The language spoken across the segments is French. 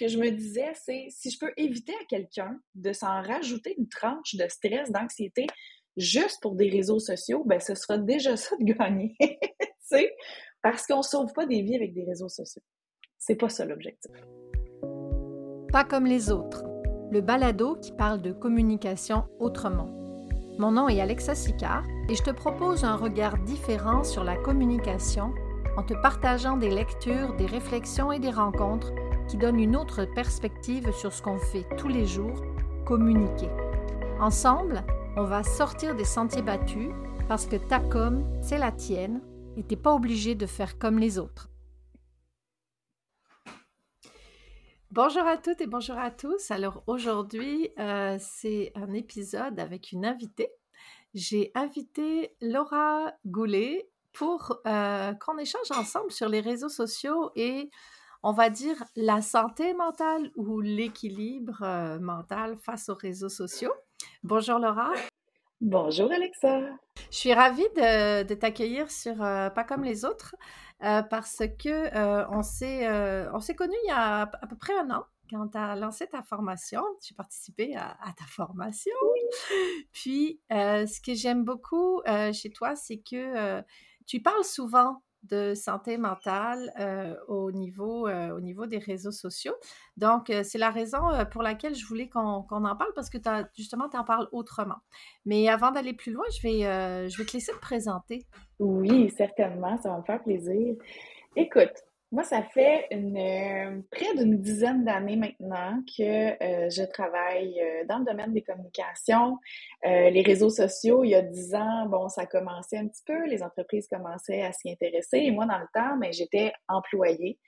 que je me disais, c'est si je peux éviter à quelqu'un de s'en rajouter une tranche de stress, d'anxiété, juste pour des réseaux sociaux, ben ce sera déjà ça de gagner. parce qu'on sauve pas des vies avec des réseaux sociaux. C'est pas ça l'objectif. Pas comme les autres. Le balado qui parle de communication autrement. Mon nom est Alexa Sicard et je te propose un regard différent sur la communication en te partageant des lectures, des réflexions et des rencontres qui donnent une autre perspective sur ce qu'on fait tous les jours, communiquer. Ensemble, on va sortir des sentiers battus parce que ta com, c'est la tienne et t'es pas obligé de faire comme les autres. Bonjour à toutes et bonjour à tous. Alors aujourd'hui, euh, c'est un épisode avec une invitée. J'ai invité Laura Goulet pour euh, qu'on échange ensemble sur les réseaux sociaux et on va dire la santé mentale ou l'équilibre euh, mental face aux réseaux sociaux. Bonjour Laura. Bonjour Alexa. Je suis ravie de, t'accueillir sur euh, Pas comme les autres parce que on s'est on s'est connus il y a à peu près un an quand tu as lancé ta formation, j'ai participé à, ta formation. Puis, ce que j'aime beaucoup chez toi, c'est que tu parles souvent de santé mentale euh, au, niveau, euh, au niveau des réseaux sociaux. Donc, euh, c'est la raison pour laquelle je voulais qu'on en parle parce que as, justement, tu en parles autrement. Mais avant d'aller plus loin, je vais, je vais te laisser te présenter. Oui, certainement, ça va me faire plaisir. Écoute, moi, ça fait une, euh, près d'une dizaine d'années maintenant que euh, je travaille euh, dans le domaine des communications. les réseaux sociaux, il y a dix ans, bon, ça commençait un petit peu, les entreprises commençaient à s'y intéresser. Et moi, dans le temps, mais ben, j'étais employée.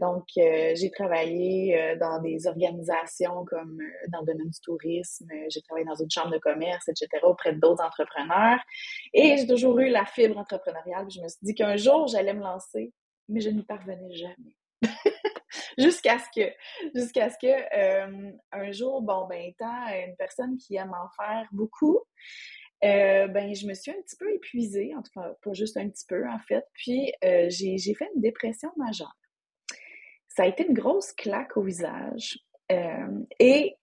donc, j'ai travaillé dans des organisations comme dans le domaine du tourisme, j'ai travaillé dans une chambre de commerce, etc., auprès d'autres entrepreneurs. Et j'ai toujours eu la fibre entrepreneuriale. je me suis dit qu'un jour, j'allais me lancer mais je n'y parvenais jamais. jusqu'à ce que, jusqu'à ce que euh, un jour, bon, ben, étant une personne qui aime en faire beaucoup, euh, ben, je me suis un petit peu épuisée, en tout cas, pas juste un petit peu, en fait, puis euh, j'ai, j'ai fait une dépression majeure. Ça a été une grosse claque au visage. et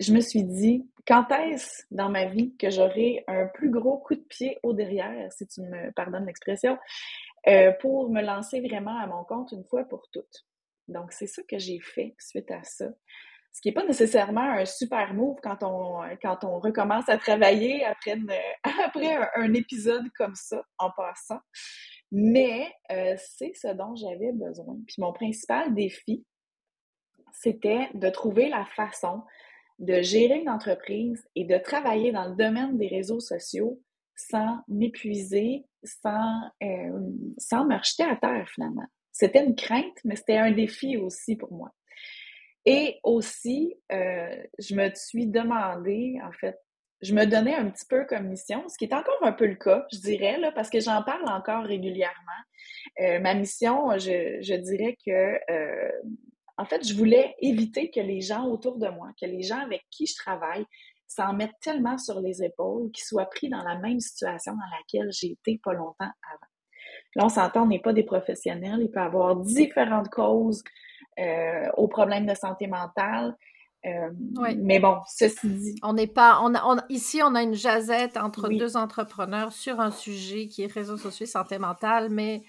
je me suis dit, quand est-ce dans ma vie que j'aurai un plus gros coup de pied au derrière, si tu me pardonnes l'expression, euh, pour me lancer vraiment à mon compte une fois pour toutes. Donc, c'est ça que j'ai fait suite à ça. Ce qui n'est pas nécessairement un super move quand on, quand on recommence à travailler après, après un, épisode comme ça, en passant. Mais euh, c'est ce dont j'avais besoin. Puis mon principal défi, c'était de trouver la façon de gérer une entreprise et de travailler dans le domaine des réseaux sociaux sans m'épuiser, sans, euh, sans me rejeter à terre finalement. C'était une crainte, mais c'était un défi aussi pour moi. Et aussi, euh, je me suis demandé, en fait, je me donnais un petit peu comme mission, ce qui est encore un peu le cas, je dirais, là, parce que j'en parle encore régulièrement. Euh, ma mission, je, je dirais que, en fait, je voulais éviter que les gens autour de moi, que les gens avec qui je travaille, s'en mettent tellement sur les épaules qu'ils soient pris dans la même situation dans laquelle j'ai été pas longtemps avant. Là, on s'entend, on n'est pas des professionnels. Il peut y avoir différentes causes euh, aux problèmes de santé mentale. Euh, mais bon, ceci dit. On n'est pas. On ici, on a une jazette entre deux entrepreneurs sur un sujet qui est réseaux sociaux et santé mentale, mais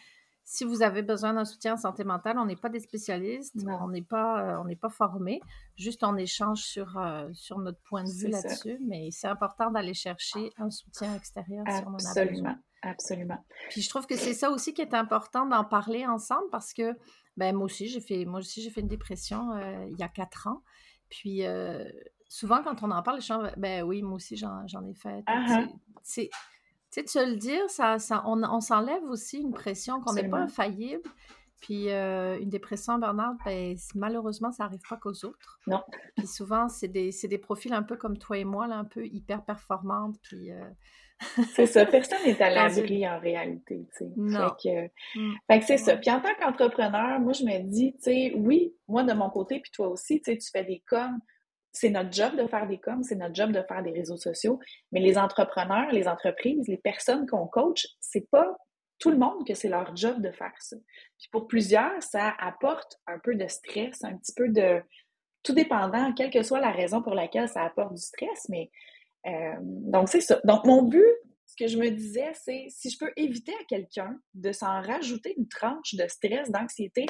si vous avez besoin d'un soutien en santé mentale, on n'est pas des spécialistes, on n'est pas, euh, on n'est pas formé. Juste on échange sur, euh, sur notre point de vue là-dessus, mais c'est important d'aller chercher un soutien extérieur si on en a besoin. Absolument. Puis je trouve que c'est ça aussi qui est important d'en parler ensemble parce que ben moi aussi j'ai fait moi aussi j'ai fait une dépression euh, il y a quatre ans. Puis souvent quand on en parle, les gens ben oui moi aussi j'en, ai fait. Uh-huh. C'est sais, de se le dire, ça, ça, on, on s'enlève aussi une pression qu'on n'est pas infaillible. Puis euh, une dépression, Bernard, ben, malheureusement, ça n'arrive pas qu'aux autres. Non. Puis souvent, c'est des, des, profils un peu comme toi et moi, là, un peu hyper performantes. Puis. Euh, c'est ça, personne n'est à l'abri en réalité, tu. Non. Fait que, mm. fait que c'est ça. Puis en tant qu'entrepreneur, moi, je me dis, tu sais, oui, moi de mon côté, puis toi aussi, tu sais, tu fais des coms, c'est notre job de faire des coms, c'est notre job de faire des réseaux sociaux, mais les entrepreneurs, les entreprises, les personnes qu'on coach, c'est pas tout le monde que c'est leur job de faire ça. Puis pour plusieurs, ça apporte un peu de stress, un petit peu de... Tout dépendant, quelle que soit la raison pour laquelle ça apporte du stress, mais... Euh, donc, c'est ça. Donc, mon but, ce que je me disais, c'est si je peux éviter à quelqu'un de s'en rajouter une tranche de stress, d'anxiété,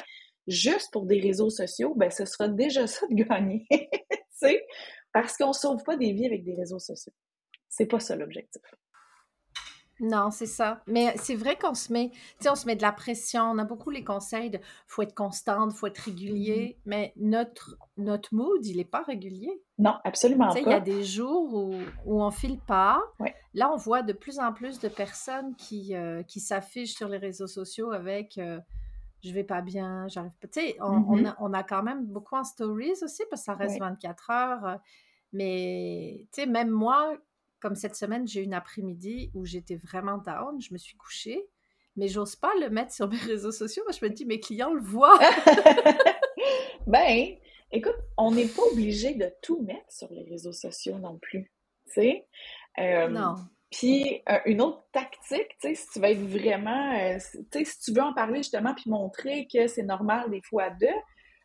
juste pour des réseaux sociaux, ben ce sera déjà ça de gagner. parce qu'on ne sauve pas des vies avec des réseaux sociaux. C'est pas ça l'objectif. Non, c'est ça. Mais c'est vrai qu'on se met, on se met de la pression. On a beaucoup les conseils de faut être constante, faut être régulier. Mm-hmm. Mais notre, notre mood, il n'est pas régulier. Non, absolument pas. Il y a des jours où, où on file pas. Là, on voit de plus en plus de personnes qui, euh, qui s'affichent sur les réseaux sociaux avec euh, je vais pas bien, j'arrive pas. Tu sais, on, mm-hmm. a, on, a, quand même beaucoup en stories aussi parce que ça reste 24 heures. Euh, mais tu sais, même moi, comme cette semaine, j'ai une après-midi où j'étais vraiment down, je me suis couchée, mais j'ose pas le mettre sur mes réseaux sociaux. Moi, je me dis, mes clients le voient. ben, écoute, on n'est pas obligé de tout mettre sur les réseaux sociaux non plus. Tu sais? Euh, non. Puis euh, une autre tactique, tu sais, si tu veux être vraiment, euh, tu sais, si tu veux en parler justement puis montrer que c'est normal des fois deux,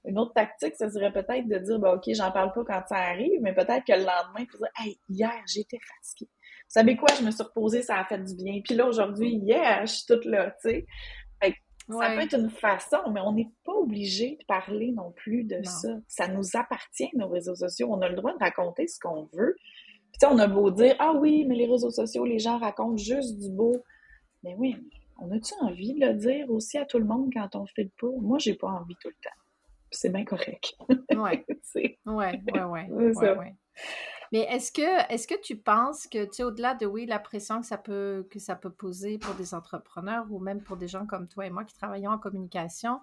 une autre tactique, ça serait peut-être de dire, bah, OK, j'en parle pas quand ça arrive, mais peut-être que le lendemain, tu dire, hey, hier, j'étais fatiguée. Vous savez quoi, je me suis reposée, ça a fait du bien. Puis là, aujourd'hui, hier, je suis toute là, tu sais. Ça peut être une façon, mais on n'est pas obligé de parler non plus de ça. Ça nous appartient, nos réseaux sociaux. On a le droit de raconter ce qu'on veut. On a beau dire, ah oui, mais les réseaux sociaux, les gens racontent juste du beau. Mais oui, on a-tu envie de le dire aussi à tout le monde quand on fait le pas? Moi, j'ai pas envie tout le temps c'est bien correct. Oui. oui, oui, oui. Mais est-ce que, est que tu penses que, tu sais, au-delà de, oui, la pression que ça, peut, que ça peut poser pour des entrepreneurs ou même pour des gens comme toi et moi qui travaillons en communication,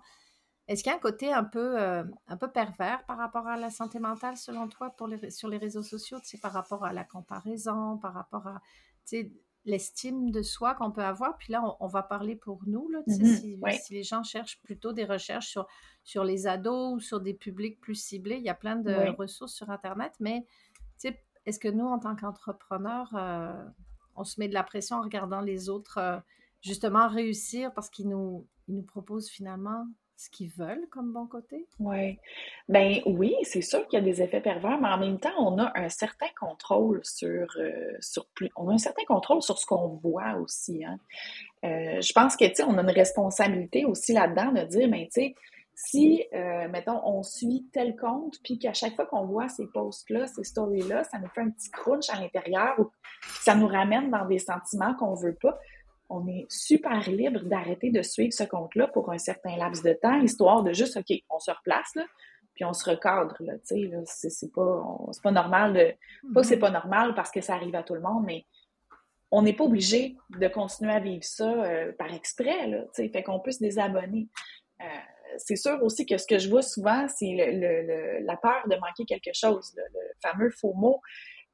est-ce qu'il y a un côté un peu, euh, un peu pervers par rapport à la santé mentale, selon toi, pour les, sur les réseaux sociaux, tu sais, par rapport à la comparaison, par rapport à, tu sais, l'estime de soi qu'on peut avoir? Puis là, on, va parler pour nous, là, mmh si, les gens cherchent plutôt des recherches sur, sur les ados ou sur des publics plus ciblés, il y a plein de ressources sur Internet, mais est-ce que nous, en tant qu'entrepreneurs, euh, on se met de la pression en regardant les autres euh, justement réussir parce qu'ils nous, ils nous proposent finalement ce qu'ils veulent comme bon côté? Ouais. Ben oui, c'est sûr qu'il y a des effets pervers, mais en même temps, on a un certain contrôle sur, euh, sur plus, on a un certain contrôle sur ce qu'on voit aussi. Hein. Euh, je pense que, tu sais, on a une responsabilité aussi là-dedans de dire, mais ben, tu sais, si, euh, mettons, on suit tel compte, puis qu'à chaque fois qu'on voit ces posts-là, ces stories-là, ça nous fait un petit crunch à l'intérieur ou ça nous ramène dans des sentiments qu'on veut pas, on est super libre d'arrêter de suivre ce compte-là pour un certain laps de temps, histoire de juste, OK, on se replace, là, puis on se recadre, là, tu sais, c'est pas, pas normal de... Pas que c'est mm-hmm. pas normal parce que ça arrive à tout le monde, mais on n'est pas obligé de continuer à vivre ça euh, par exprès, là, tu sais, fait qu'on peut se désabonner. Euh, c'est sûr aussi que ce que je vois souvent, c'est le, la peur de manquer quelque chose, le, le fameux faux mot.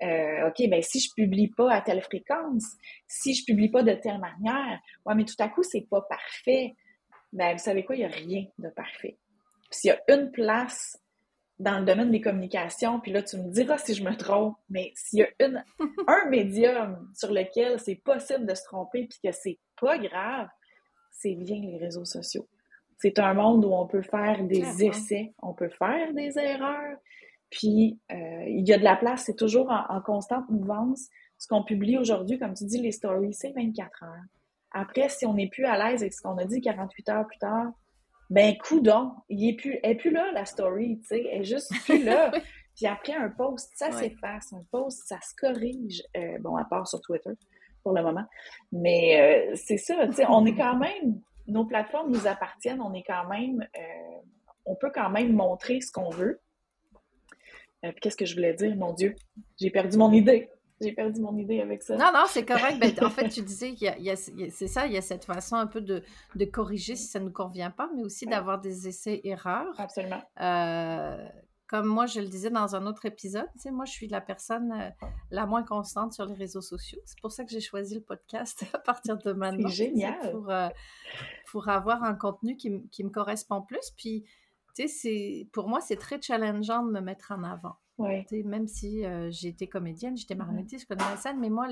Euh, OK, ben si je publie pas à telle fréquence, si je publie pas de telle manière, ouais, mais tout à coup, c'est pas parfait. Ben, vous savez quoi, il n'y a rien de parfait. S'il y a une place dans le domaine des communications, puis là, tu me diras si je me trompe, mais s'il y a une, un médium sur lequel c'est possible de se tromper puis que c'est pas grave, c'est bien les réseaux sociaux. C'est un monde où on peut faire des essais, on peut faire des erreurs, puis, euh, il y a de la place, c'est toujours en, constante mouvance. Ce qu'on publie aujourd'hui, comme tu dis, les stories, c'est 24 heures. Après, si on n'est plus à l'aise avec ce qu'on a dit 48 heures plus tard, ben, coudon, il est plus, elle est plus là, la story, tu sais, elle est juste plus là. Puis après, un post, ça s'efface. Un post, ça se corrige. Euh, bon, à part sur Twitter, pour le moment. Mais euh, c'est ça, tu sais, on est quand même, nos plateformes nous appartiennent, on est quand même, on peut quand même montrer ce qu'on veut. Euh, qu'est-ce que je voulais dire? Mon Dieu, j'ai perdu mon idée. J'ai perdu mon idée avec ça. Non, non, c'est correct. Ben, en fait, tu disais qu'il y a, c'est ça, il y a cette façon un peu de, de corriger si ça ne nous convient pas, mais aussi d'avoir des essais-erreurs. Absolument. Euh, comme moi, je le disais dans un autre épisode, tu sais, moi, je suis la personne euh, la moins constante sur les réseaux sociaux. C'est pour ça que j'ai choisi le podcast à partir de maintenant. C'est génial. Pour, pour avoir un contenu qui, qui me correspond plus. Puis, tu sais, pour moi, c'est très challengeant de me mettre en avant. Ouais. même si euh, j'étais comédienne, j'étais marionnettiste, je connais la scène, mais moi,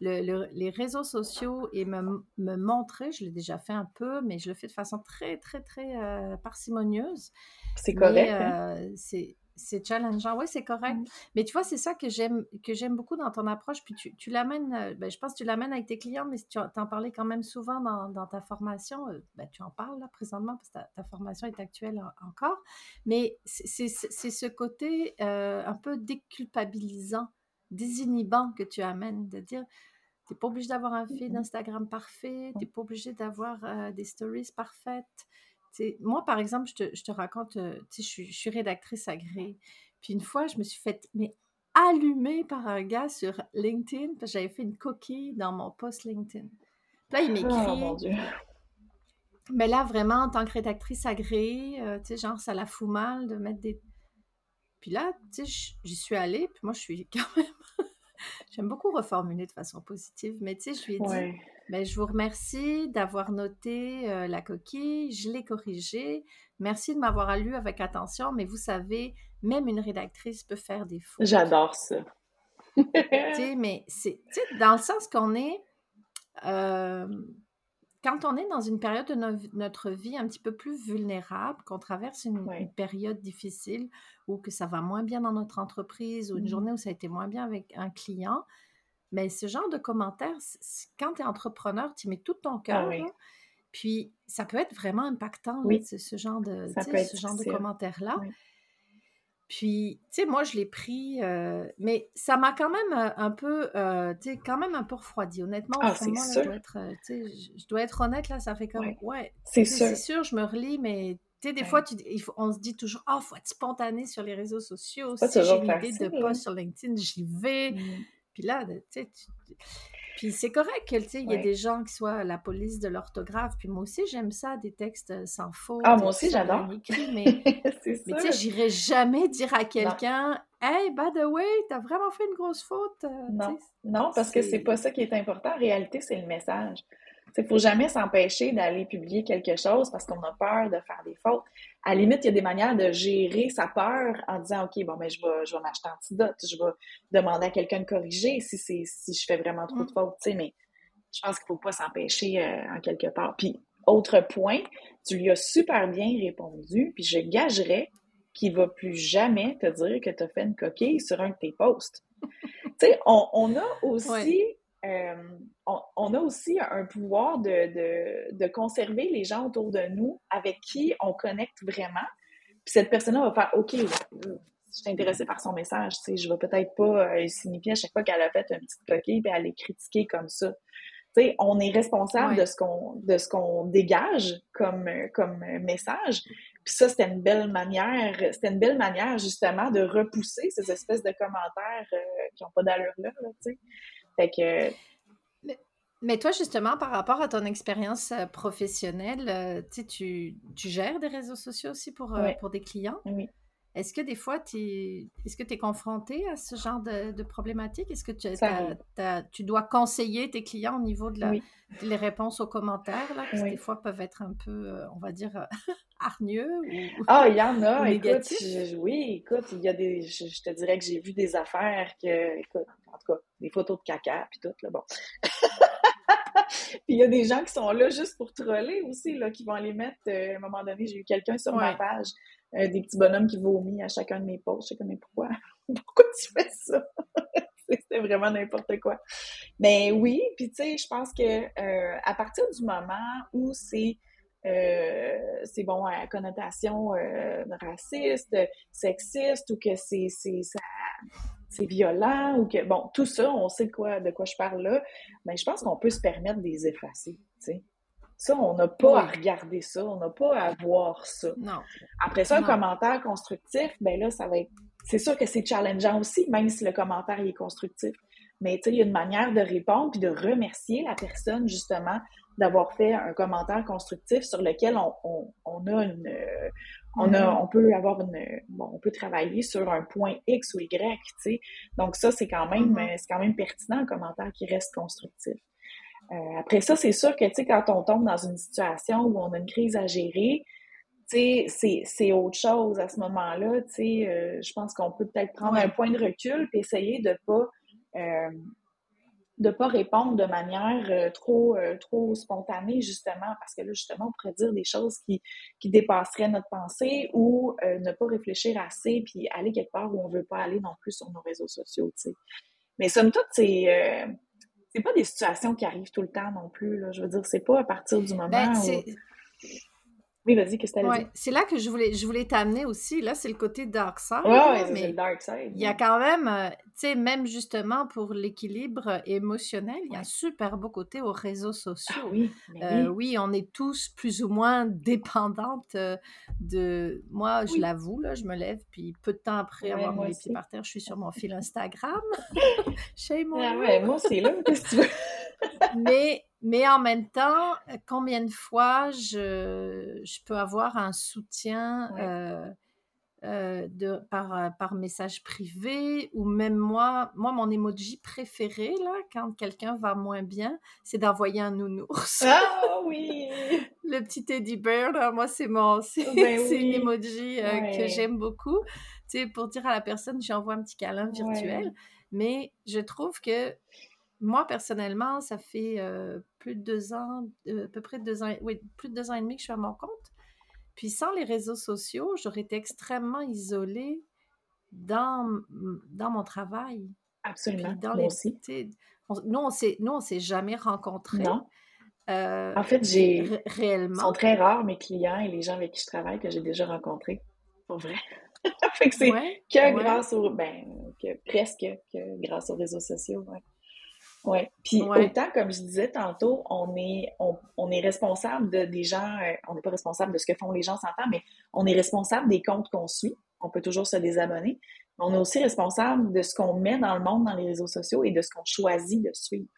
les réseaux sociaux et me, me montrer, je l'ai déjà fait un peu, mais je le fais de façon très, très, très euh, parcimonieuse. C'est correct. hein? C'est c'est challengeant, oui, c'est correct. Mmh. Mais tu vois, c'est ça que j'aime que j'aime beaucoup dans ton approche. Puis tu, tu l'amènes, euh, ben, je pense que tu l'amènes avec tes clients, mais tu en parlais quand même souvent dans, dans ta formation. euh, ben, tu en parles là présentement parce que ta, ta formation est actuelle en- encore. Mais c'est ce côté euh, un peu déculpabilisant, désinhibant que tu amènes, de dire, tu n'es pas obligé d'avoir un feed Mhm. Instagram parfait, tu n'es pas obligé d'avoir euh, des stories parfaites. Moi, par exemple, je te, je te raconte, euh, je, suis, je suis rédactrice agréée. Puis une fois, je me suis fait mais, allumer par un gars sur LinkedIn parce que j'avais fait une coquille dans mon post LinkedIn. Puis là, il mon m'écrit, mais là, vraiment, en tant que rédactrice agréée, euh, tu sais, genre, ça la fout mal de mettre des... Puis là, tu sais, j'y suis allée, puis moi, je suis quand même... J'aime beaucoup reformuler de façon positive, mais tu sais, je lui ai dit, Ouais. Ben, je vous remercie d'avoir noté euh, la coquille, je l'ai corrigée, merci de m'avoir lu avec attention, mais vous savez, même une rédactrice peut faire des fautes. J'adore ça. Tu sais, mais c'est dans le sens qu'on est, euh, quand on est dans une période de no- notre vie un petit peu plus vulnérable, qu'on traverse une, période difficile ou que ça va moins bien dans notre entreprise ou une Mhm. journée où ça a été moins bien avec un client, mais ce genre de commentaires, quand tu es entrepreneur, tu mets tout ton Ah cœur, oui. puis ça peut être vraiment impactant, Oui, ce, ce genre de, ce genre de commentaires-là. Oui. Puis, tu sais, moi, je l'ai pris, euh, mais ça m'a quand même euh, un peu, euh, tu sais, quand même un peu refroidi. Honnêtement, Ah, fond moi, là, je dois être, je dois honnête, là, ça fait comme, Ouais. ouais, C'est sûr. sûr, je me relis, mais, tu sais, des Ouais. fois, tu, il faut- on se dit toujours, ah, faut être spontané sur les réseaux sociaux. Si j'ai une idée de post sur LinkedIn, j'y vais. Mm. Puis là, tu sais, tu- puis c'est correct tu sais, il y a des gens qui soient la police de l'orthographe. Puis moi aussi, j'aime ça, des textes euh, sans Ah, faute moi et qui aussi, j'adore. mais tu sais, j'irai jamais dire à quelqu'un, Hey, by the way, t'as vraiment fait une grosse faute. euh, non, non, parce que c'est. pas ça qui est important. En réalité, c'est le message. Il ne faut jamais s'empêcher d'aller publier quelque chose parce qu'on a peur de faire des fautes. À la limite, il y a des manières de gérer sa peur en disant, OK, bon, ben, je vais, je vais m'acheter antidote, je vais demander à quelqu'un de corriger si c'est, si je fais vraiment trop de Mm. fautes, mais je pense qu'il faut pas s'empêcher euh, en quelque part. Puis, autre point, tu lui as super bien répondu, puis je gagerais qu'il va plus jamais te dire que tu as fait une coquille sur un de tes posts. tu sais, on, on a Ouais. Euh, on, on a aussi un pouvoir de, de, de conserver les gens autour de nous avec qui on connecte vraiment. Puis cette personne-là va faire OK, je suis intéressée par son message, tu sais, je vais peut-être pas euh, signifier à chaque fois qu'elle a fait une petite coquille puis aller critiquer comme ça. Tu sais, on est responsable de ce qu'on de ce qu'on dégage comme comme message. Puis ça, c'était une belle manière, c'était une belle manière justement de repousser ces espèces de commentaires euh, qui ont pas d'allure là, là, tu sais. Fait que Mais, mais toi, justement, par rapport à ton expérience euh, professionnelle, euh, tu tu, gères des réseaux sociaux aussi pour, euh, pour des clients? oui, Est-ce que des fois, tu est-ce que tu es confronté à ce genre de, de problématique? Est-ce que tu, tu dois conseiller tes clients au niveau de la, Oui, des réponses aux commentaires, là, qui des fois peuvent être un peu, on va dire, hargneux ou, Ah, il y en a, écoute, je- oui, écoute, il y a des, je, je te dirais que j'ai vu des affaires que, écoute, en tout cas, des photos de caca, puis tout, là, bon. Puis il y a des gens qui sont là juste pour troller aussi, là, qui vont les mettre, euh, à un moment donné, j'ai eu quelqu'un sur ma page, euh, des petits bonhommes qui vomissent à chacun de mes posts, je sais comme, mais pourquoi? Pourquoi tu fais ça? C'était vraiment n'importe quoi. Mais oui, puis tu sais, je pense que euh, à partir du moment où c'est c'est bon à connotation euh, raciste, sexiste ou que c'est c'est ça- c'est violent ou que bon tout ça, on sait de quoi de quoi je parle là, mais je pense qu'on peut se permettre de les effacer, tu sais. Ça, on n'a pas à regarder ça, on n'a pas à voir ça. Non, Après ça, un commentaire constructif, ben là, ça va être. C'est sûr que c'est challengeant aussi, même si le commentaire il est constructif. Mais tu il y a une manière de répondre puis de remercier la personne, justement, d'avoir fait un commentaire constructif sur lequel on, on, on a une. euh, on, a, Mhm. on peut avoir une. Bon, on peut travailler sur un point X ou Y, tu sais. Donc, ça, c'est quand même, Mhm. euh, c'est quand même pertinent, un commentaire qui reste constructif. Euh, après ça, c'est sûr que, tu sais, quand on tombe dans une situation où on a une crise à gérer, tu sais, c'est, c'est autre chose à ce moment-là. Tu sais, euh, je pense qu'on peut peut-être prendre un point de recul puis essayer de pas, euh, de pas répondre de manière euh, trop, euh, trop spontanée, justement, parce que là, justement, on pourrait dire des choses qui, qui dépasseraient notre pensée ou euh, ne pas réfléchir assez puis aller quelque part où on veut pas aller non plus sur nos réseaux sociaux, tu sais. Mais somme toute, c'est c'est pas des situations qui arrivent tout le temps non plus, là. Je veux dire, c'est pas à partir du moment Ben, où... c'est Oui, vas-y, qu'est-ce que t'allais ouais, dire? c'est là que je voulais, je voulais t'amener aussi. Là, c'est le côté dark side, Ouais, là, ouais, ça, c'est le dark side. il y a quand même, euh, tu sais, même justement pour l'équilibre émotionnel, il y a un super beau côté aux réseaux Ah sociaux. oui, Euh, oui, oui, on est tous plus ou moins dépendantes euh, de... Moi, je oui. l'avoue, là, je me lève, puis peu de temps après avoir mis moi les pieds par terre, je suis sur mon fil Instagram. Shame on Ah ouais, moi aussi, là, qu'est-ce que tu veux? Mais, mais en même temps, euh, combien de fois je, je peux avoir un soutien Ouais. euh, euh, de, par, par message privé ou même moi, moi, mon emoji préféré, là, quand quelqu'un va moins bien, c'est d'envoyer un nounours. Ah oui! Le petit teddy bear, là, moi, c'est mon, c'est, Ben c'est une oui, emoji euh, que j'aime beaucoup. Tu sais, pour dire à la personne, j'envoie un petit câlin virtuel. ouais, Mais je trouve que moi, personnellement, ça fait euh, plus de deux ans, euh, à peu près deux ans, oui, plus de deux ans et demi que je suis à mon compte. Puis sans les réseaux sociaux, j'aurais été extrêmement isolée dans, dans mon travail. Puis absolument, dans moi les... aussi. on- nous, on s'est, nous, on s'est jamais rencontrés Non. euh, En fait, j'ai, ré- ils sont réellement. très rares, mes clients et les gens avec qui je travaille que j'ai déjà rencontrés. Pour vrai. Fait que c'est Ouais, que ouais, grâce aux, ben, que presque que grâce aux réseaux sociaux, ouais. Ouais. Puis ouais. autant, comme je disais tantôt, on est, on, on est responsable de, des gens, euh, on n'est pas responsable de ce que font les gens, s'entend, mais on est responsable des comptes qu'on suit. On peut toujours se désabonner. Mais on est aussi responsable de ce qu'on met dans le monde, dans les réseaux sociaux et de ce qu'on choisit de suivre.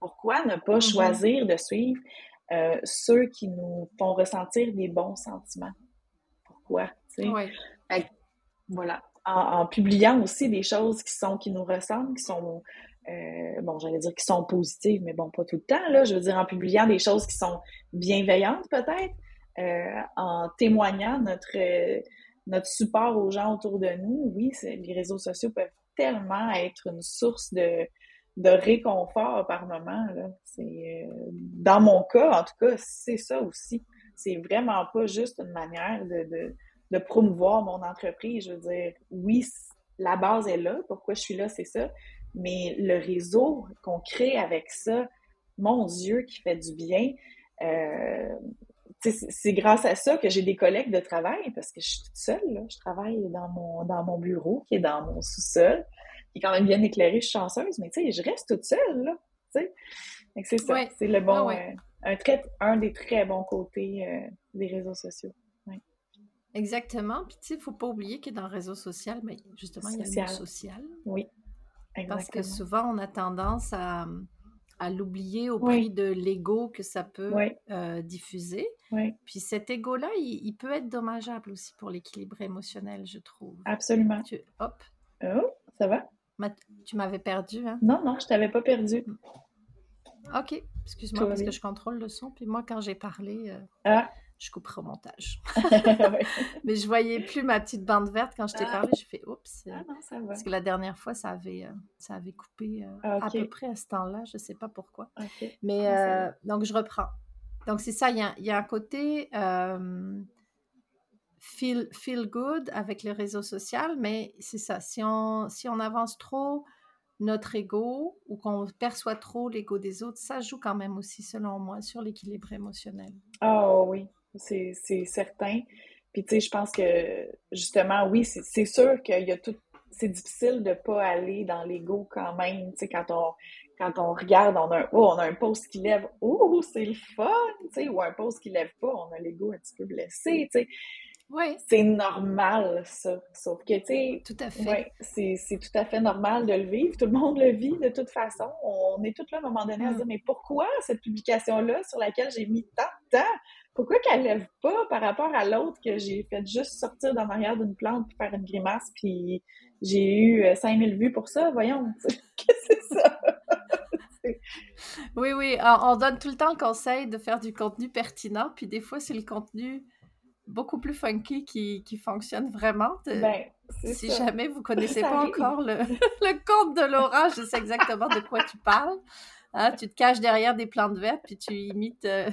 Pourquoi ne pas Mhm. choisir de suivre euh, ceux qui nous font ressentir des bons sentiments? Pourquoi? Ouais. Fait voilà. En, en publiant aussi des choses qui sont qui nous ressemblent, qui sont euh, bon, j'allais dire qui sont positives, mais bon, pas tout le temps, là. Je veux dire, en publiant des choses qui sont bienveillantes, peut-être, euh, en témoignant notre euh, notre support aux gens autour de nous, oui, les réseaux sociaux peuvent tellement être une source de de réconfort par moment, là. C'est dans mon cas, en tout cas, c'est ça aussi. C'est vraiment pas juste une manière de, de promouvoir mon entreprise. Je veux dire, oui, la base est là. Pourquoi je suis là, c'est ça. Mais le réseau qu'on crée avec ça, mon Dieu, qui fait du bien. Euh, c'est grâce à ça que j'ai des collègues de travail parce que je suis toute seule. Là. Je travaille dans mon, dans mon bureau qui est dans mon sous-sol, qui est quand même bien éclairé. Je suis chanceuse, mais tu sais, je reste toute seule. Là, c'est ça. Ouais. C'est le Ah bon, ouais. euh, un, très, un des très bons côtés euh, des réseaux sociaux. Ouais. Exactement. Puis tu sais, il faut pas oublier que dans le réseau social, mais justement, il y a le Social. social. Parce que souvent, on a tendance à, à l'oublier au Oui. prix de l'ego que ça peut Oui, euh, diffuser. oui, Puis cet ego-là, il, il peut être dommageable aussi pour l'équilibre émotionnel, je trouve. absolument. Tu, hop, Oh, ça va? ma- tu m'avais perdu, hein? Non, non, je t'avais pas perdu. Ok, excuse-moi parce que je contrôle le son. Puis moi, quand j'ai parlé, euh, Ah, je couperai au montage. ouais. Mais je voyais plus ma petite bande verte quand je t'ai Ah. parlé. J'ai fait oups. euh, Ah non, ça va. Parce que la dernière fois, ça avait, euh, ça avait coupé euh, Ah, à peu près à ce temps-là. Je ne sais pas pourquoi. Mais Ah, euh, donc, je reprends. Donc, c'est ça. Il y y a un côté feel, feel good avec le réseau social, mais c'est ça. Si on, si on avance trop notre ego ou qu'on perçoit trop l'ego des autres, ça joue quand même aussi, selon moi, sur l'équilibre émotionnel. Ah oui, c'est certain. Puis tu sais, je pense que justement, oui, c'est sûr qu'il y a tout. C'est difficile de pas aller dans l'ego quand même. Tu sais, quand on quand on regarde, on a un oh, on a un post qui lève, oh, c'est le fun, tu sais, ou un post qui lève pas, on a l'ego un petit peu blessé, tu sais. Oui, C'est normal, ça. Sauf que, tu sais, tout à fait. ouais, c'est c'est tout à fait normal de le vivre. Tout le monde le vit de toute façon. On est tous là à un moment donné à se Mm. dire, mais pourquoi cette publication-là sur laquelle j'ai mis tant de temps, pourquoi qu'elle lève pas par rapport à l'autre que j'ai fait juste sortir d'en arrière d'une plante pour faire une grimace, puis j'ai eu euh, 5000 vues pour ça? Voyons, qu'est-ce que c'est ça? Oui, oui, on on donne tout le temps le conseil de faire du contenu pertinent, puis des fois, c'est le contenu beaucoup plus funky qui, qui fonctionne vraiment. De- ben, si jamais vous connaissez pas encore le, le conte de Laura, je sais exactement de quoi tu parles. Hein, tu te caches derrière des plantes vertes, puis tu imites euh,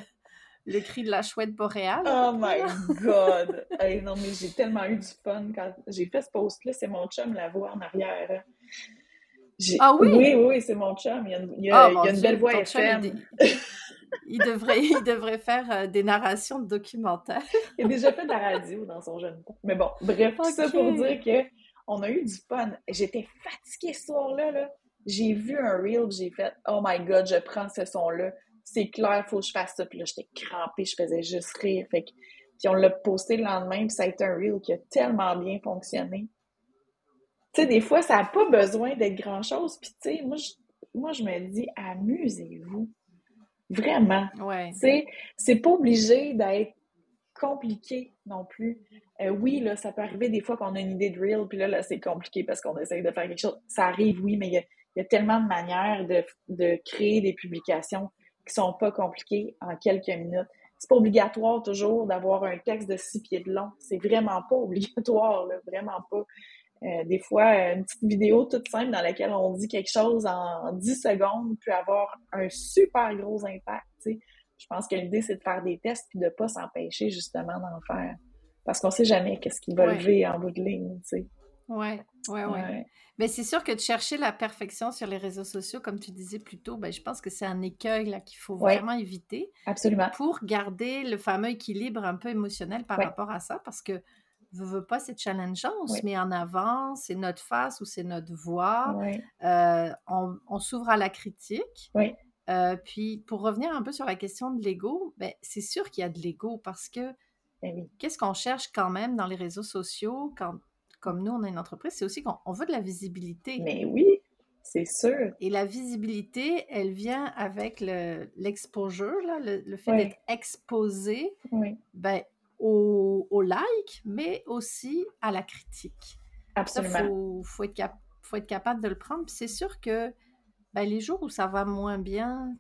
le cri de la chouette boréale. Oh my God! non, mais j'ai tellement eu du fun quand j'ai fait ce post-là. C'est mon chum, la voix en arrière. Hein. Ah oui? Oui, oui, c'est mon chum. Il y a, il y a, oh, une belle voix FM. il, devrait, il devrait faire euh, des narrations de documentaires. il a déjà fait de la radio dans son jeune temps. Mais bon, bref, tout ça pour dire que on a eu du fun. J'étais fatiguée ce soir-là. Là. J'ai vu un reel, j'ai fait Oh my god, je prends ce son-là. C'est clair, faut que je fasse ça. Puis là, j'étais crampée, je faisais juste rire. Fait que, puis on l'a posté le lendemain, puis ça a été un reel qui a tellement bien fonctionné. Tu sais, des fois, ça n'a pas besoin d'être grand-chose. Puis tu sais, moi je, moi, je me dis, amusez-vous. Vraiment. Ouais. Tu sais, c'est pas obligé d'être compliqué non plus. Euh, oui, là, ça peut arriver des fois qu'on a une idée de reel, puis là, là c'est compliqué parce qu'on essaye de faire quelque chose. Ça arrive, oui, mais il y a, y a tellement de manières de, de, créer des publications qui sont pas compliquées en quelques minutes. C'est pas obligatoire toujours d'avoir un texte de six pieds de long. C'est vraiment pas obligatoire, là, vraiment pas. Euh, des fois, une petite vidéo toute simple dans laquelle on dit quelque chose en 10 secondes peut avoir un super gros impact. Je pense que l'idée, c'est de faire des tests et de ne pas s'empêcher justement d'en faire. Parce qu'on ne sait jamais qu'est-ce qui va lever en bout de ligne. Oui, oui, oui. Mais c'est sûr que de chercher la perfection sur les réseaux sociaux, comme tu disais plus tôt, ben, je pense que c'est un écueil qu'il faut vraiment éviter. Absolument. Pour garder le fameux équilibre un peu émotionnel par rapport à ça, parce que ne veut pas, c'est challengeant. On se met en avant, c'est notre face ou c'est notre voix. Euh, on, s'ouvre à la critique. Euh, puis, pour revenir un peu sur la question de l'ego, ben, c'est sûr qu'il y a de l'ego parce que ben qu'est-ce qu'on cherche quand même dans les réseaux sociaux quand, comme nous, on a une entreprise, c'est aussi qu'on veut de la visibilité. Mais oui, c'est sûr. Et la visibilité, elle vient avec l'exposure, le, fait d'être exposé. Ben, au, like, mais aussi à la critique. Absolument. Il faut, être faut être capable de le prendre. C'est sûr que ben, les jours où ça va moins bien,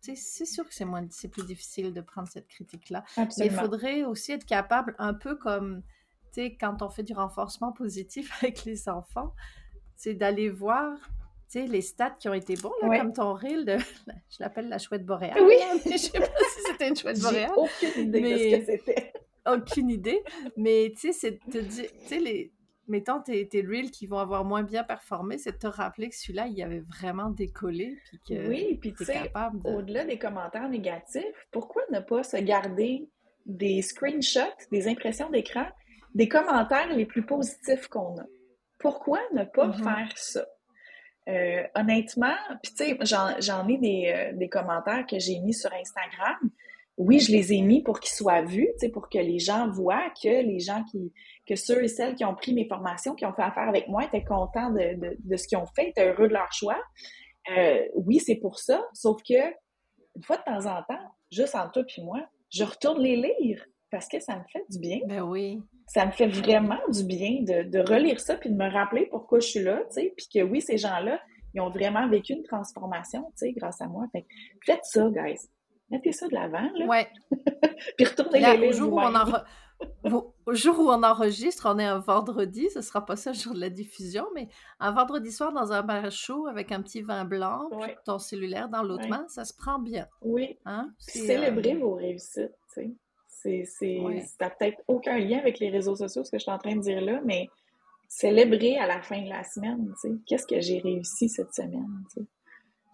c'est sûr que c'est moins c'est plus difficile de prendre cette critique-là. Mais il faudrait aussi être capable, un peu comme quand on fait du renforcement positif avec les enfants, c'est d'aller voir les stats qui ont été bons, là, comme ton reel de. Je l'appelle la chouette boréale. Oui. je sais pas si c'était une chouette boréale. aucune idée de ce que c'était aucune idée. Mais tu sais, c'est te dire, tu sais, les, mettons tes, tes reels qui vont avoir moins bien performé, c'est de te rappeler que celui-là, il avait vraiment décollé. Puis que oui, puis tu sais, capable au-delà des commentaires négatifs, pourquoi ne pas se garder des screenshots, des impressions d'écran, des commentaires les plus positifs qu'on a? Pourquoi ne pas mm-hmm. faire ça? Euh, honnêtement, puis tu sais, j'en ai des, euh, des commentaires que j'ai mis sur Instagram oui, je les ai mis pour qu'ils soient vus, pour que les gens voient que les gens qui, que ceux et celles qui ont pris mes formations, qui ont fait affaire avec moi, étaient contents de, de, ce qu'ils ont fait, étaient heureux de leur choix. Euh, oui, c'est pour ça. Sauf que, une fois de temps en temps, juste entre toi et moi, je retourne les lire parce que ça me fait du bien. Ben oui. Ça me fait vraiment du bien de, de relire ça puis de me rappeler pourquoi je suis là, tu sais, puis que oui, ces gens-là, ils ont vraiment vécu une transformation, tu sais, grâce à moi. Fait faites ça, guys mettez ça de l'avant, là. Ouais. Puis retournez les au jour, où on au jour où on enregistre, on est un vendredi, ce sera pas ça le jour de la diffusion, mais un vendredi soir dans un bar chaud avec un petit vin blanc, ton cellulaire dans l'autre main, ça se prend bien. Oui. Hein? Célébrer euh, vos réussites, tu sais. C'est, Ça n'a peut-être aucun lien avec les réseaux sociaux, ce que je suis en train de dire là, mais célébrer à la fin de la semaine, tu sais. Qu'est-ce que j'ai réussi cette semaine, tu sais?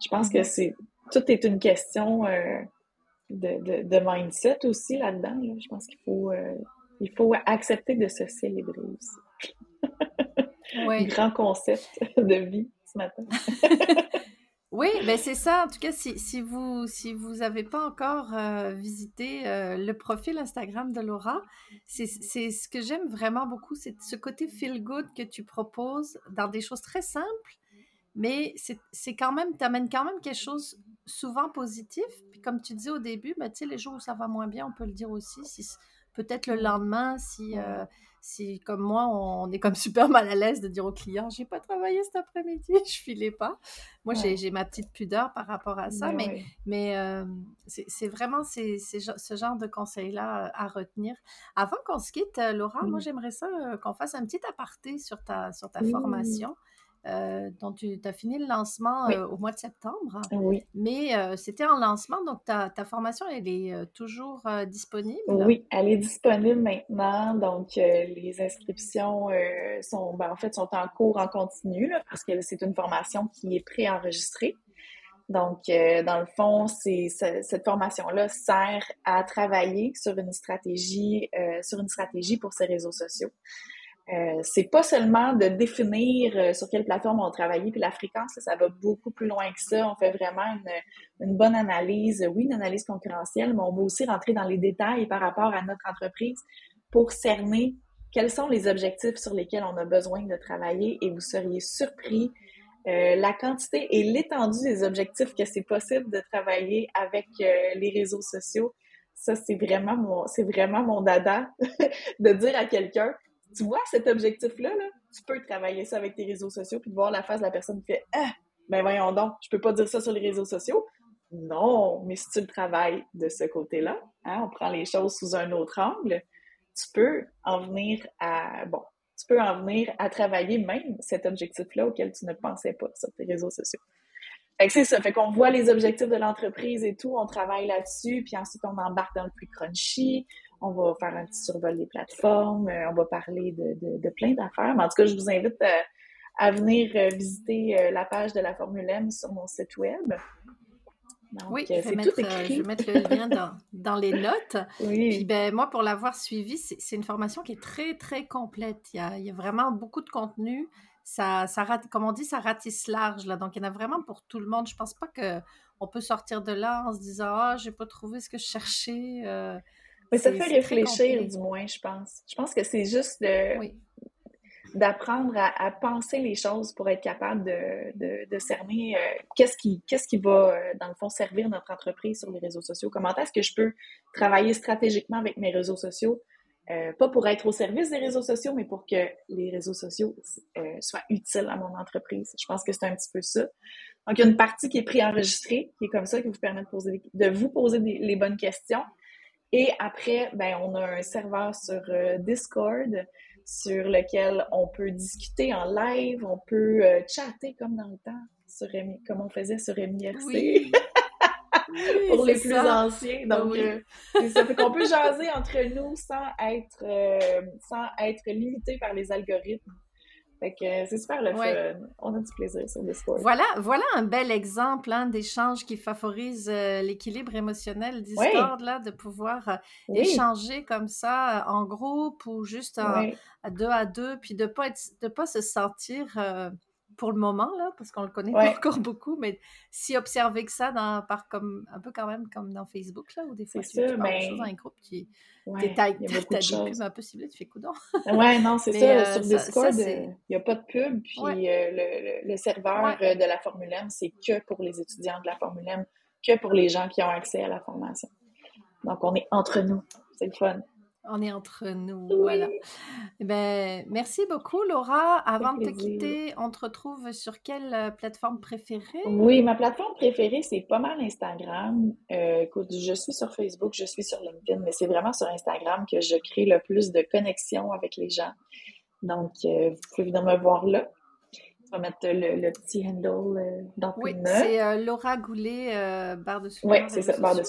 Je pense que mm-hmm. c'est tout est une question euh, de, de, mindset aussi là-dedans. Je pense qu'il faut, euh, il faut accepter de se célébrer aussi. Oui. Grand concept de vie ce matin. oui, ben c'est ça. En tout cas, si, si vous si vous n'avez pas encore euh, visité euh, le profil Instagram de Laura, c'est ce que j'aime vraiment beaucoup, c'est ce côté feel good que tu proposes dans des choses très simples mais c'est quand même, tu amènes quand même quelque chose souvent positif. Puis comme tu dis au début, ben, les jours où ça va moins bien, on peut le dire aussi. Si, Peut-être le lendemain, si, euh, si, comme moi, on est comme super mal à l'aise de dire au client, j'ai pas travaillé cet après-midi, je filais pas. Moi, j'ai ma petite pudeur par rapport à ça, mais, mais, euh, c'est vraiment ces, ce genre de conseils-là à retenir. Avant qu'on se quitte, Laura, moi, j'aimerais ça qu'on fasse un petit aparté sur ta, sur ta formation. Euh, dont tu as fini le lancement euh, au mois de septembre. Oui. Mais euh, c'était en lancement, donc ta, ta, formation, elle est toujours disponible? Oui, elle est disponible maintenant. Donc, les inscriptions sont, ben, en fait, sont en cours en continu parce que c'est une formation qui est préenregistrée. Donc, dans le fond, c'est cette formation-là sert à travailler sur une stratégie, sur une stratégie pour ces réseaux sociaux. Euh, c'est pas seulement de définir euh, sur quelle plateforme on travaille, puis la fréquence, ça va beaucoup plus loin que ça. On fait vraiment une, une, bonne analyse, oui, une analyse concurrentielle, mais on va aussi rentrer dans les détails par rapport à notre entreprise pour cerner quels sont les objectifs sur lesquels on a besoin de travailler et vous seriez surpris euh, la quantité et l'étendue des objectifs que c'est possible de travailler avec euh, les réseaux sociaux. Ça, c'est vraiment mon, c'est vraiment mon dada de dire à quelqu'un, tu vois cet objectif-là, tu peux travailler ça avec tes réseaux sociaux puis de voir la face de la personne qui fait Ah, ben voyons donc, je peux pas dire ça sur les réseaux sociaux. Non, mais si tu le travailles de ce côté-là, hein, on prend les choses sous un autre angle, tu peux en venir à bon, tu peux en venir à travailler même cet objectif-là auquel tu ne pensais pas sur tes réseaux sociaux. Fait que c'est ça. Fait qu'on voit les objectifs de l'entreprise et tout, on travaille là-dessus, puis ensuite on embarque dans le plus crunchy, on va faire un petit survol des plateformes, euh, on va parler de, plein d'affaires. Mais en tout cas, je vous invite euh, à, venir euh, visiter la page de la Formule M sur mon site web. oui, je vais, mettre, je vais, mettre, le lien dans, les notes. Oui. Puis ben, moi, pour l'avoir suivi, c'est une formation qui est très, très complète. Il y a, vraiment beaucoup de contenu. Ça, ça, comme on dit, ça ratisse large. Là. Donc, il y en a vraiment pour tout le monde. Je pense pas qu'on peut sortir de là en se disant « Ah, j'ai pas trouvé ce que je cherchais. Mais ça fait réfléchir, du moins, je pense. Je pense que c'est juste d'apprendre à, penser les choses pour être capable de, cerner euh, qu'est-ce qui, qu'est-ce qui va, euh, dans le fond, servir notre entreprise sur les réseaux sociaux. Comment est-ce que je peux travailler stratégiquement avec mes réseaux sociaux, euh, pas pour être au service des réseaux sociaux, mais pour que les réseaux sociaux soient utiles à mon entreprise. Je pense que c'est un petit peu ça. Donc, il y a une partie qui est préenregistrée, qui est comme ça, qui vous permet de, poser, de vous poser les bonnes questions. Et après, ben, on a un serveur sur euh, Discord sur lequel on peut discuter en live, on peut euh, chatter comme dans le temps, sur comme on faisait sur MIRC. pour les plus anciens. Donc, oui. euh, ça fait qu'on peut jaser entre nous sans être, euh, sans être limité par les algorithmes. Fait que euh, c'est super le fun. On a du plaisir sur Discord. Voilà, voilà un bel exemple hein, d'échange qui favorise euh, l'équilibre émotionnel Discord, là, de pouvoir euh, échanger comme ça en groupe ou juste à deux à deux, puis de ne pas, pas se sentir pour le moment, là, parce qu'on le connaît pas encore beaucoup, mais si observer que ça, dans, par comme, un peu quand même comme dans Facebook, là, où des fois tu, tu parles choses dans un groupe qui ouais, t'as des pubs un peu ciblées, tu fais coudon. ouais, non, c'est ça. Euh, sur Discord, il n'y a pas de pub, puis euh, le, le, serveur euh, de la Formule M, c'est que pour les étudiants de la Formule M, que pour les gens qui ont accès à la formation. Donc, on est entre nous. C'est le fun. On est entre nous, voilà. Ben, merci beaucoup, Laura. Avant de te quitter, on te retrouve sur quelle euh, plateforme préférée? Oui, ma plateforme préférée, c'est pas mal Instagram. Euh, écoute, je suis sur Facebook, je suis sur LinkedIn, mais c'est vraiment sur Instagram que je crée le plus de connexions avec les gens. Donc, euh, vous pouvez venir me voir là. Mettre le, petit handle euh, dans Oui, c'est euh, Laura Goulet, euh, barre de Oui, c'est ça, barre de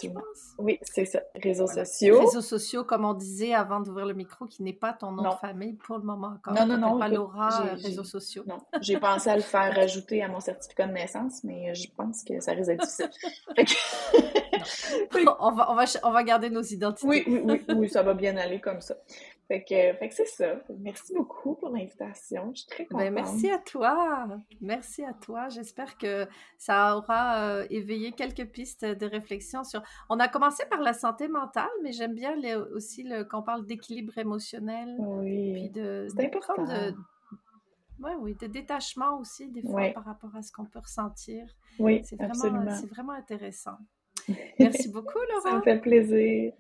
Oui, c'est ça. Réseaux sociaux. Réseaux sociaux, comme on disait avant d'ouvrir le micro, qui n'est pas ton nom de famille pour le moment encore. Non, non, non. Pas Laura, réseaux sociaux. Non, j'ai pensé à le faire rajouter à mon certificat de naissance, mais je pense que ça risque d'être difficile. on, va, on, va, on va garder nos identités. Oui, oui, oui, oui, ça va bien aller comme ça. Fait que, c'est ça. Merci beaucoup pour l'invitation. Je suis très ben, contente. merci à toi. Merci à toi. J'espère que ça aura euh, éveillé quelques pistes de réflexion sur. On a commencé par la santé mentale, mais j'aime bien aussi le... qu'on parle d'équilibre émotionnel. Oui. c'est important. De... oui, de détachement aussi, des fois, par rapport à ce qu'on peut ressentir. Oui, c'est vraiment, C'est vraiment intéressant. Merci beaucoup, Laura. Ça me fait plaisir.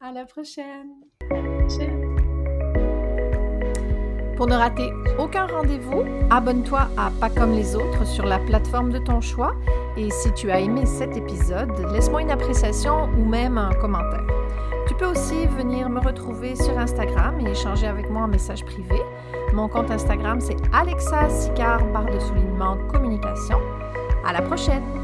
À la. Prochaine. Pour ne rater aucun rendez-vous, abonne-toi à Pas comme les autres sur la plateforme de ton choix et si tu as aimé cet épisode, laisse-moi une appréciation ou même un commentaire. Tu peux aussi venir me retrouver sur Instagram et échanger avec moi en message privé. Mon compte Instagram, c'est Alexa Sicard, barre de soulignement communication. À la prochaine!